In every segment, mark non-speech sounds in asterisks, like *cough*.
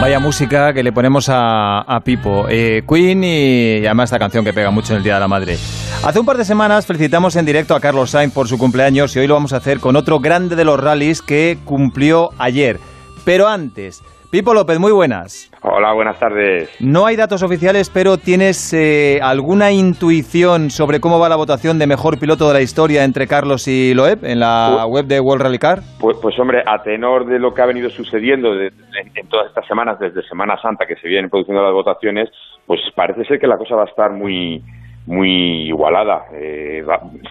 Vaya música que le ponemos a, Pipo. Eh, Queen y, además esta canción que pega mucho en el Día de la Madre. Hace un par de semanas felicitamos en directo a Carlos Sainz por su cumpleaños y hoy lo vamos a hacer con otro grande de los rallies que cumplió ayer. Pero antes, Pipo López, muy buenas. Hola, buenas tardes. No hay datos oficiales, pero ¿tienes eh, alguna intuición sobre cómo va la votación de mejor piloto de la historia entre Carlos y Loeb en la web de World Rally Car? Pues, pues, hombre, a tenor de lo que ha venido sucediendo en, todas estas semanas, desde Semana Santa que se vienen produciendo las votaciones, pues parece ser que la cosa va a estar muy muy igualada. Eh,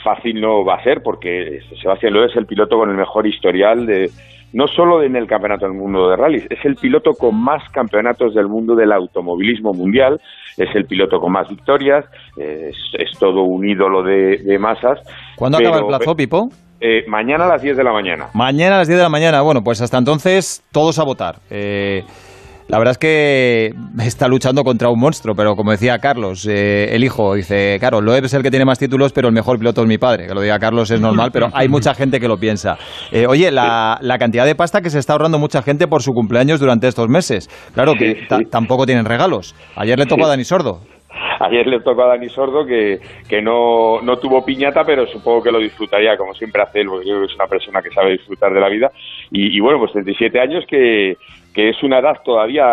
fácil no va a ser porque Sebastián Loeb es el piloto con el mejor historial de no solo en el Campeonato del Mundo de Rallys, es el piloto con más campeonatos del mundo del automovilismo mundial, es el piloto con más victorias, es, todo un ídolo de, masas. ¿Cuándo acaba el plazo, Pipo? Eh, mañana a las 10 de la mañana. Mañana a las 10 de la mañana. Bueno, pues hasta entonces todos a votar. Eh, la verdad es que está luchando contra un monstruo, pero como decía Carlos, eh, el hijo, dice, claro, Loeb es el que tiene más títulos, pero el mejor piloto es mi padre. Que lo diga Carlos es normal, pero hay *laughs* mucha gente que lo piensa. Eh, oye, la, cantidad de pasta que se está ahorrando mucha gente por su cumpleaños durante estos meses. Claro que tampoco tienen regalos. Ayer le tocó a Dani Sordo. Ayer le tocó a Dani Sordo que, que no, no, tuvo piñata, pero supongo que lo disfrutaría como siempre hace él, porque yo creo que es una persona que sabe disfrutar de la vida. Y, y bueno, pues 37 años que, que es una edad todavía,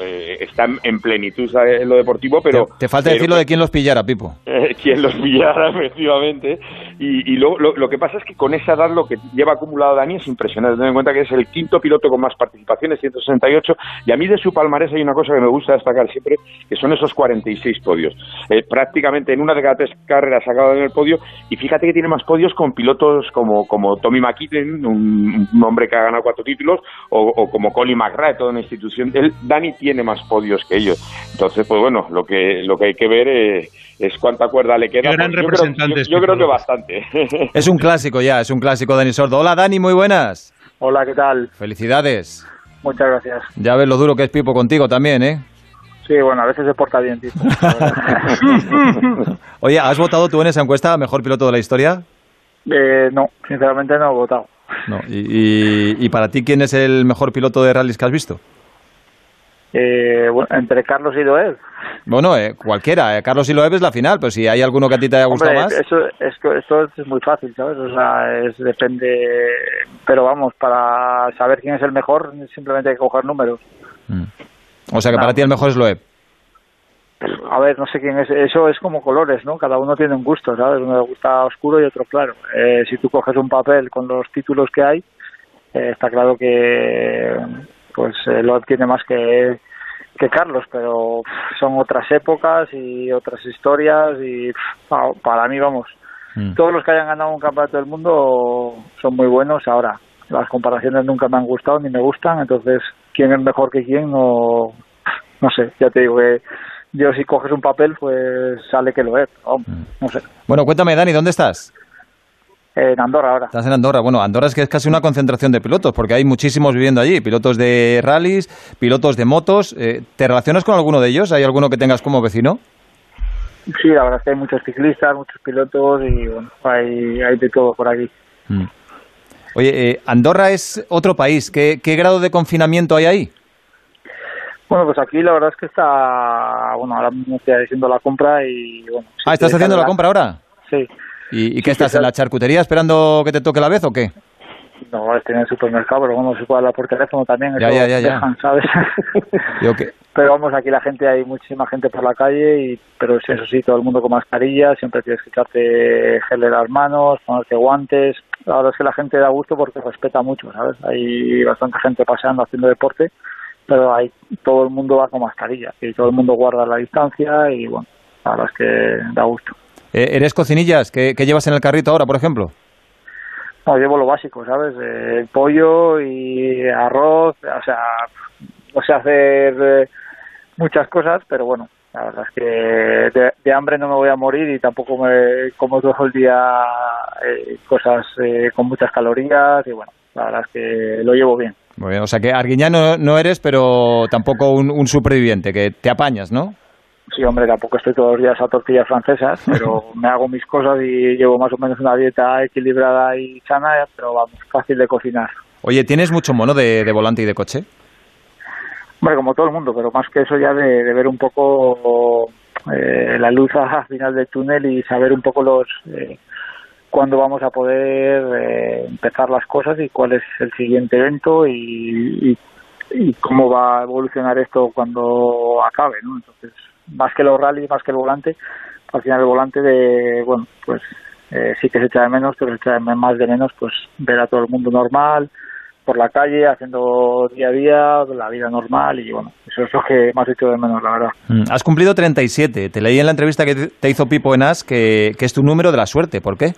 eh, está en plenitud en lo deportivo, pero... Te, falta decirlo de quién los pillara, Pipo. Eh, quién los pillara, *laughs* efectivamente. Y, y lo, lo, que pasa es que con esa edad lo que lleva acumulado Dani es impresionante. Ten en cuenta que es el quinto piloto con más participaciones, 168, y a mí de su palmarés hay una cosa que me gusta destacar siempre, que son esos 46 podios. Eh, prácticamente en una de cada tres carreras ha acabado en el podio, y fíjate que tiene más podios con pilotos como, como Tommy McKinnon, un, hombre que ha ganado cuatro títulos, o, o como Colin McRae, de toda una institución. Él, Dani tiene más podios que ellos. Entonces, pues bueno, lo que, lo que hay que ver es, cuánta cuerda le queda. Pues yo, creo, que bastante. *laughs* Es un clásico ya, es un clásico Dani Sordo. Hola Dani, muy buenas. Hola, ¿qué tal? Felicidades. Muchas gracias. Ya ves lo duro que es Pipo contigo también, ¿eh? Sí, bueno, a veces se porta bien, tipo. *laughs* Oye, ¿has votado tú en esa encuesta mejor piloto de la historia? Eh, no, sinceramente no he votado. No. ¿Y, para ti quién es el mejor piloto de rallies que has visto? Eh, entre Carlos y Loeb. Bueno, eh, cualquiera. Eh, Carlos y Loeb es la final, pero si hay alguno que a ti te haya gustado más. Eso, eso, es muy fácil, ¿sabes? O sea, es, depende. Pero vamos, para saber quién es el mejor, simplemente hay que coger números. Mm. O sea que para ti el mejor es Loeb a ver, no sé quién es, eso es como colores, ¿no? Cada uno tiene un gusto, ¿sabes? Uno le gusta oscuro y otro claro. Eh, si tú coges un papel con los títulos que hay, eh, está claro que pues eh, lo tiene más que, que Carlos, pero son otras épocas y otras historias y para mí, vamos, mm. todos los que hayan ganado un campeonato del mundo son muy buenos. Ahora, las comparaciones nunca me han gustado ni me gustan, entonces, ¿quién es mejor que quién? No, no sé, ya te digo que yo si coges un papel, pues sale que lo es. Mm. no sé. Bueno, cuéntame, Dani, ¿dónde estás? En Andorra ahora. Estás en Andorra. Bueno, Andorra es que es casi una concentración de pilotos, porque hay muchísimos viviendo allí. Pilotos de rallies, pilotos de motos. Eh, ¿Te relacionas con alguno de ellos? ¿Hay alguno que tengas como vecino? Sí, la verdad es que hay muchos ciclistas, muchos pilotos y bueno, hay, hay de todo por aquí. Mm. Oye, eh, Andorra es otro país. ¿Qué, ¿Qué grado de confinamiento hay ahí? Bueno, pues aquí la verdad es que está, bueno, ahora mismo estoy haciendo la compra y bueno. ah, ¿estás haciendo la compra ahora? Sí. ¿Y, qué estás, en la charcutería esperando que te toque la vez o qué? No, estoy en el supermercado, pero bueno, se puede hablar por teléfono también. Ya, ya, ya. ¿sabes? qué? *laughs* Pero vamos, aquí la gente, hay muchísima gente por la calle, y pero eso sí, todo el mundo con mascarilla, siempre tienes que echarte gel en las manos, ponerte guantes. La verdad es que la gente da gusto porque respeta mucho, ¿sabes? Hay bastante gente paseando, haciendo deporte pero hay, todo el mundo va con mascarilla y todo el mundo guarda la distancia y bueno, la verdad es que da gusto. Eh, ¿Eres cocinillas? ¿Qué, llevas en el carrito ahora, por ejemplo? No, llevo lo básico, ¿sabes? Eh, pollo y arroz, o sea, no sé hacer eh, muchas cosas, pero bueno, la verdad es que de, hambre no me voy a morir y tampoco me como todo el día cosas con muchas calorías y bueno, la verdad es que lo llevo bien. Muy bien, o sea que arguiñano no eres, pero tampoco un, superviviente, que te apañas, ¿no? Sí, hombre, tampoco estoy todos los días a tortillas francesas, *laughs* pero me hago mis cosas y llevo más o menos una dieta equilibrada y sana, pero vamos, fácil de cocinar. Oye, ¿tienes mucho mono de, volante y de coche? Bueno, como todo el mundo, pero más que eso ya de, ver un poco eh, la luz al final del túnel y saber un poco los eh, cuándo vamos a poder eh, empezar las cosas y cuál es el siguiente evento y, cómo va a evolucionar esto cuando acabe, ¿no? Entonces, más que los rallies, más que el volante, al final el volante de, bueno, pues eh, sí que se echa de menos, pero se echa de más de menos, pues ver a todo el mundo normal, por la calle, haciendo día a día, la vida normal y bueno, eso es lo que más hecho de menos, la verdad. Mm, has cumplido 37. Te leí en la entrevista que te hizo Pipo en As que, que es tu número de la suerte. ¿Por qué?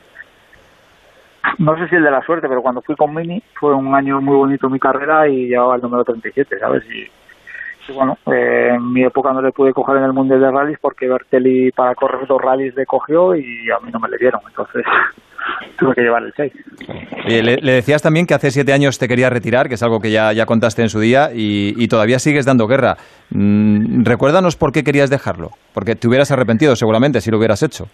No sé si el de la suerte, pero cuando fui con Mini fue un año muy bonito en mi carrera y llevaba el número 37, ¿sabes? Y, bueno, eh, en mi época no le pude coger en el Mundial de Rallys porque Bertelli para correr dos rallies le cogió y a mí no me le dieron, entonces *laughs* tuve que llevar el 6. le, decías también que hace siete años te querías retirar, que es algo que ya, ya contaste en su día, y, todavía sigues dando guerra. Mm, recuérdanos por qué querías dejarlo, porque te hubieras arrepentido seguramente si lo hubieras hecho.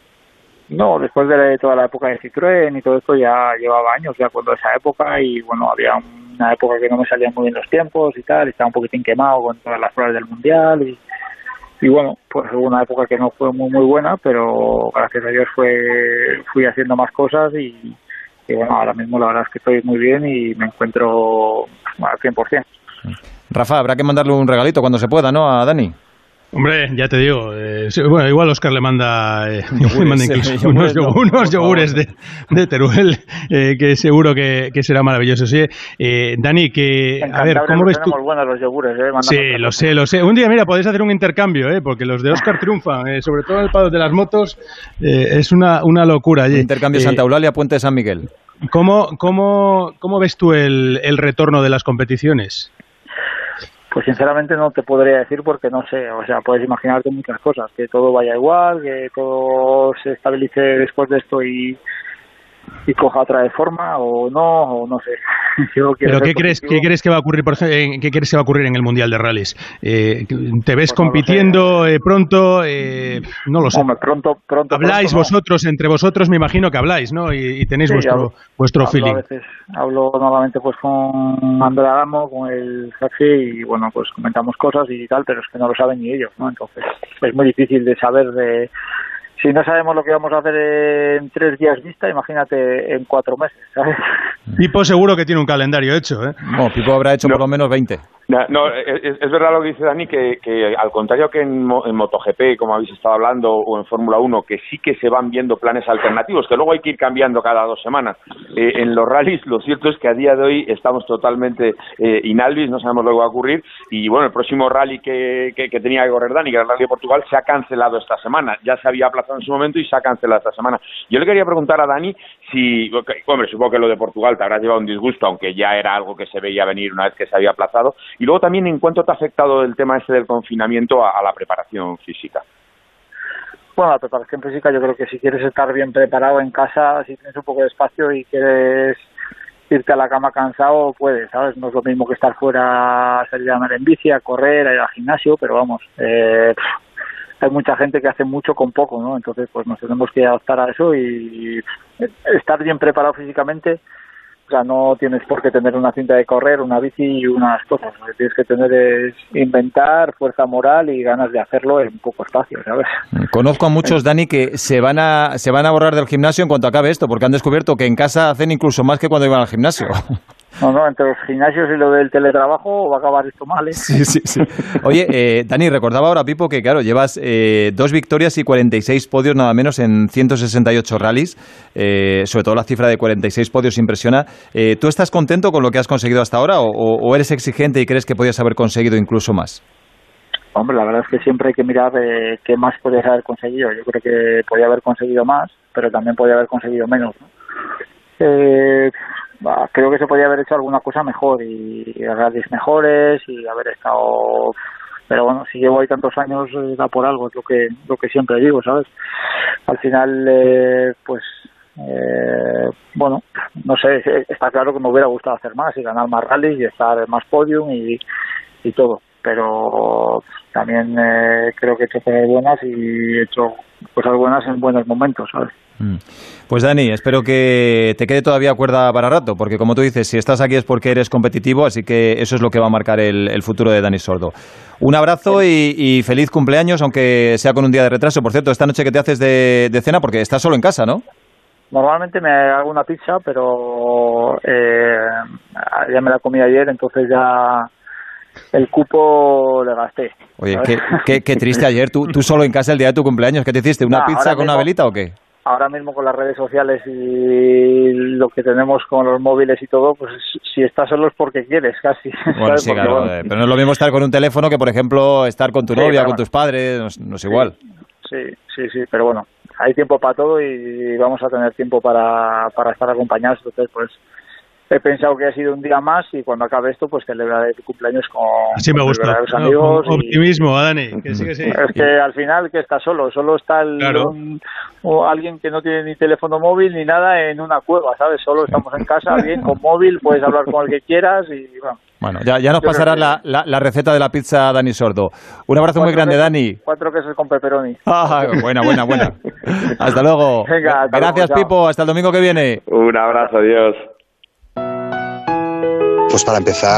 No, después de toda la época de Citroën y todo esto ya llevaba años ya cuando esa época y bueno, había una época que no me salían muy bien los tiempos y tal, estaba un poquitín quemado con todas las pruebas del Mundial y, y bueno, pues hubo una época que no fue muy muy buena, pero gracias a Dios fue fui haciendo más cosas y, y bueno, ahora mismo la verdad es que estoy muy bien y me encuentro al 100%. Rafa, habrá que mandarle un regalito cuando se pueda, ¿no? A Dani. Hombre, ya te digo, eh, bueno, igual Oscar le manda, eh, *laughs* incluso unos, yogures de, de, Teruel, eh, que seguro que, que, será maravilloso. Sí, eh, Dani, que, a ver, ¿cómo ves tú? buenos los yogures, eh, sí, lo sé, lo sé. Un día, mira, podéis hacer un intercambio, eh, porque los de Oscar triunfan, eh, sobre todo en el pado de las motos, eh, es una, una locura allí. Intercambio Santa Eulalia, Puente de San Miguel. ¿Cómo, cómo, cómo ves tú el, el retorno de las competiciones? Pues sinceramente no te podría decir porque no sé, o sea, puedes imaginarte muchas cosas, que todo vaya igual, que todo se estabilice después de esto y, y coja otra de forma o no, o no sé. *laughs* Pero ¿qué crees, ¿qué crees que va a ocurrir, por ejemplo, qué crees que va a ocurrir en el Mundial de Rallys? Eh, ¿Te ves pues compitiendo eh, pronto? Eh, no lo sé. pronto, pronto, habláis vosotros, entre vosotros me imagino que habláis, ¿no? Y, tenéis vuestro, hablo, vuestro feeling. A veces hablo normalmente pues con André Adamo, con el jefe y bueno, pues comentamos cosas y tal, pero es que no lo saben ni ellos, ¿no? Entonces es muy difícil de saber de si no sabemos lo que vamos a hacer en tres días vista, imagínate en cuatro meses, ¿sabes? Pipo seguro que tiene un calendario hecho, ¿eh? No, Pipo habrá hecho por lo menos 20. No, es, verdad lo que dice Dani, que, al contrario que en, MotoGP, como habéis estado hablando, o en Fórmula 1, que sí que se van viendo planes alternativos, que luego hay que ir cambiando cada dos semanas. Eh, en los rallies, lo cierto es que a día de hoy estamos totalmente eh, inalvis, no sabemos lo que va a ocurrir. Y bueno, el próximo rally que, tenía que correr Dani, que era el Rally de Portugal, se ha cancelado esta semana. Ya se había aplazado en su momento y se ha cancelado esta semana. Yo le quería preguntar a Dani si, hombre, supongo que lo de Portugal te habrá llevado un disgusto, aunque ya era algo que se veía venir una vez que se había aplazado. Y luego también, ¿en cuánto te ha afectado el tema ese del confinamiento a, la preparación física? Bueno, la preparación física yo creo que si quieres estar bien preparado en casa, si tienes un poco de espacio y quieres irte a la cama cansado, puedes, ¿sabes? No es lo mismo que estar fuera, salir a andar en bici, a correr, a ir al gimnasio, pero vamos, eh, hay mucha gente que hace mucho con poco, ¿no? Entonces, pues nos tenemos que adaptar a eso y estar bien preparado físicamente o sea, no tienes por qué tener una cinta de correr, una bici y unas cosas. Lo que tienes que tener es inventar fuerza moral y ganas de hacerlo en poco espacio, ¿sabes? Conozco a muchos, Dani, que se van a se van a borrar del gimnasio en cuanto acabe esto, porque han descubierto que en casa hacen incluso más que cuando iban al gimnasio. No, no, entre los gimnasios y lo del teletrabajo va a acabar esto mal, ¿eh? Sí, sí, sí. Oye, eh, Dani, recordaba ahora, Pipo, que claro, llevas eh, dos victorias y 46 podios nada menos en 168 rallies. Eh, sobre todo la cifra de 46 podios impresiona. Eh, ¿Tú estás contento con lo que has conseguido hasta ahora o, o eres exigente y crees que podías haber conseguido incluso más? Hombre, la verdad es que siempre hay que mirar eh, qué más podías haber conseguido. Yo creo que podía haber conseguido más, pero también podía haber conseguido menos. ¿no? Eh, creo que se podía haber hecho alguna cosa mejor y, rallies mejores y haber estado pero bueno si llevo ahí tantos años eh, da por algo es lo que lo que siempre digo sabes al final eh, pues eh, bueno no sé está claro que me hubiera gustado hacer más y ganar más rallies y estar en más podium y, y todo pero también creo que he hecho cosas buenas y he hecho cosas buenas en buenos momentos sabes Mm. Pues Dani, espero que te quede todavía cuerda para rato, porque como tú dices, si estás aquí es porque eres competitivo, así que eso es lo que va a marcar el, futuro de Dani Sordo. Un abrazo y, feliz cumpleaños, aunque sea con un día de retraso. Por cierto, esta noche que te haces de, cena, porque estás solo en casa, ¿no? Normalmente me hago una pizza, pero eh, ya me la comí ayer, entonces ya el cupo le gasté. Oye, qué, qué, triste ayer, tú, tú solo en casa el día de tu cumpleaños, ¿qué te hiciste? ¿Una pizza con una velita o qué? ahora mismo con las redes sociales y lo que tenemos con los móviles y todo, pues si estás solo es porque quieres, casi. *laughs* Bueno, sí, claro, eh, pero no es lo mismo estar con un teléfono que, por ejemplo, estar con tu novia, con tus padres, no, es igual. Sí, sí, sí, pero bueno, hay tiempo para todo y vamos a tener tiempo para, para estar acompañados, entonces pues he pensado que ha sido un día más y cuando acabe esto, pues celebrar el cumpleaños con, Así me gusta. los amigos. optimismo, Dani. Que sí, que sí. Es que al final que está solo, solo está o alguien que no tiene ni teléfono móvil ni nada en una cueva, ¿sabes? Solo estamos en casa, *laughs* bien, con móvil, puedes hablar con el que quieras y bueno. Bueno, ya, ya nos pasará la, la, receta de la pizza Dani Sordo. Un abrazo muy grande, Dani. Cuatro quesos con pepperoni. *laughs* Ah, buena, buena, buena. *laughs* hasta luego. Venga, Gracias, Pipo. Hasta el domingo que viene. Un abrazo, adiós. Pues para empezar,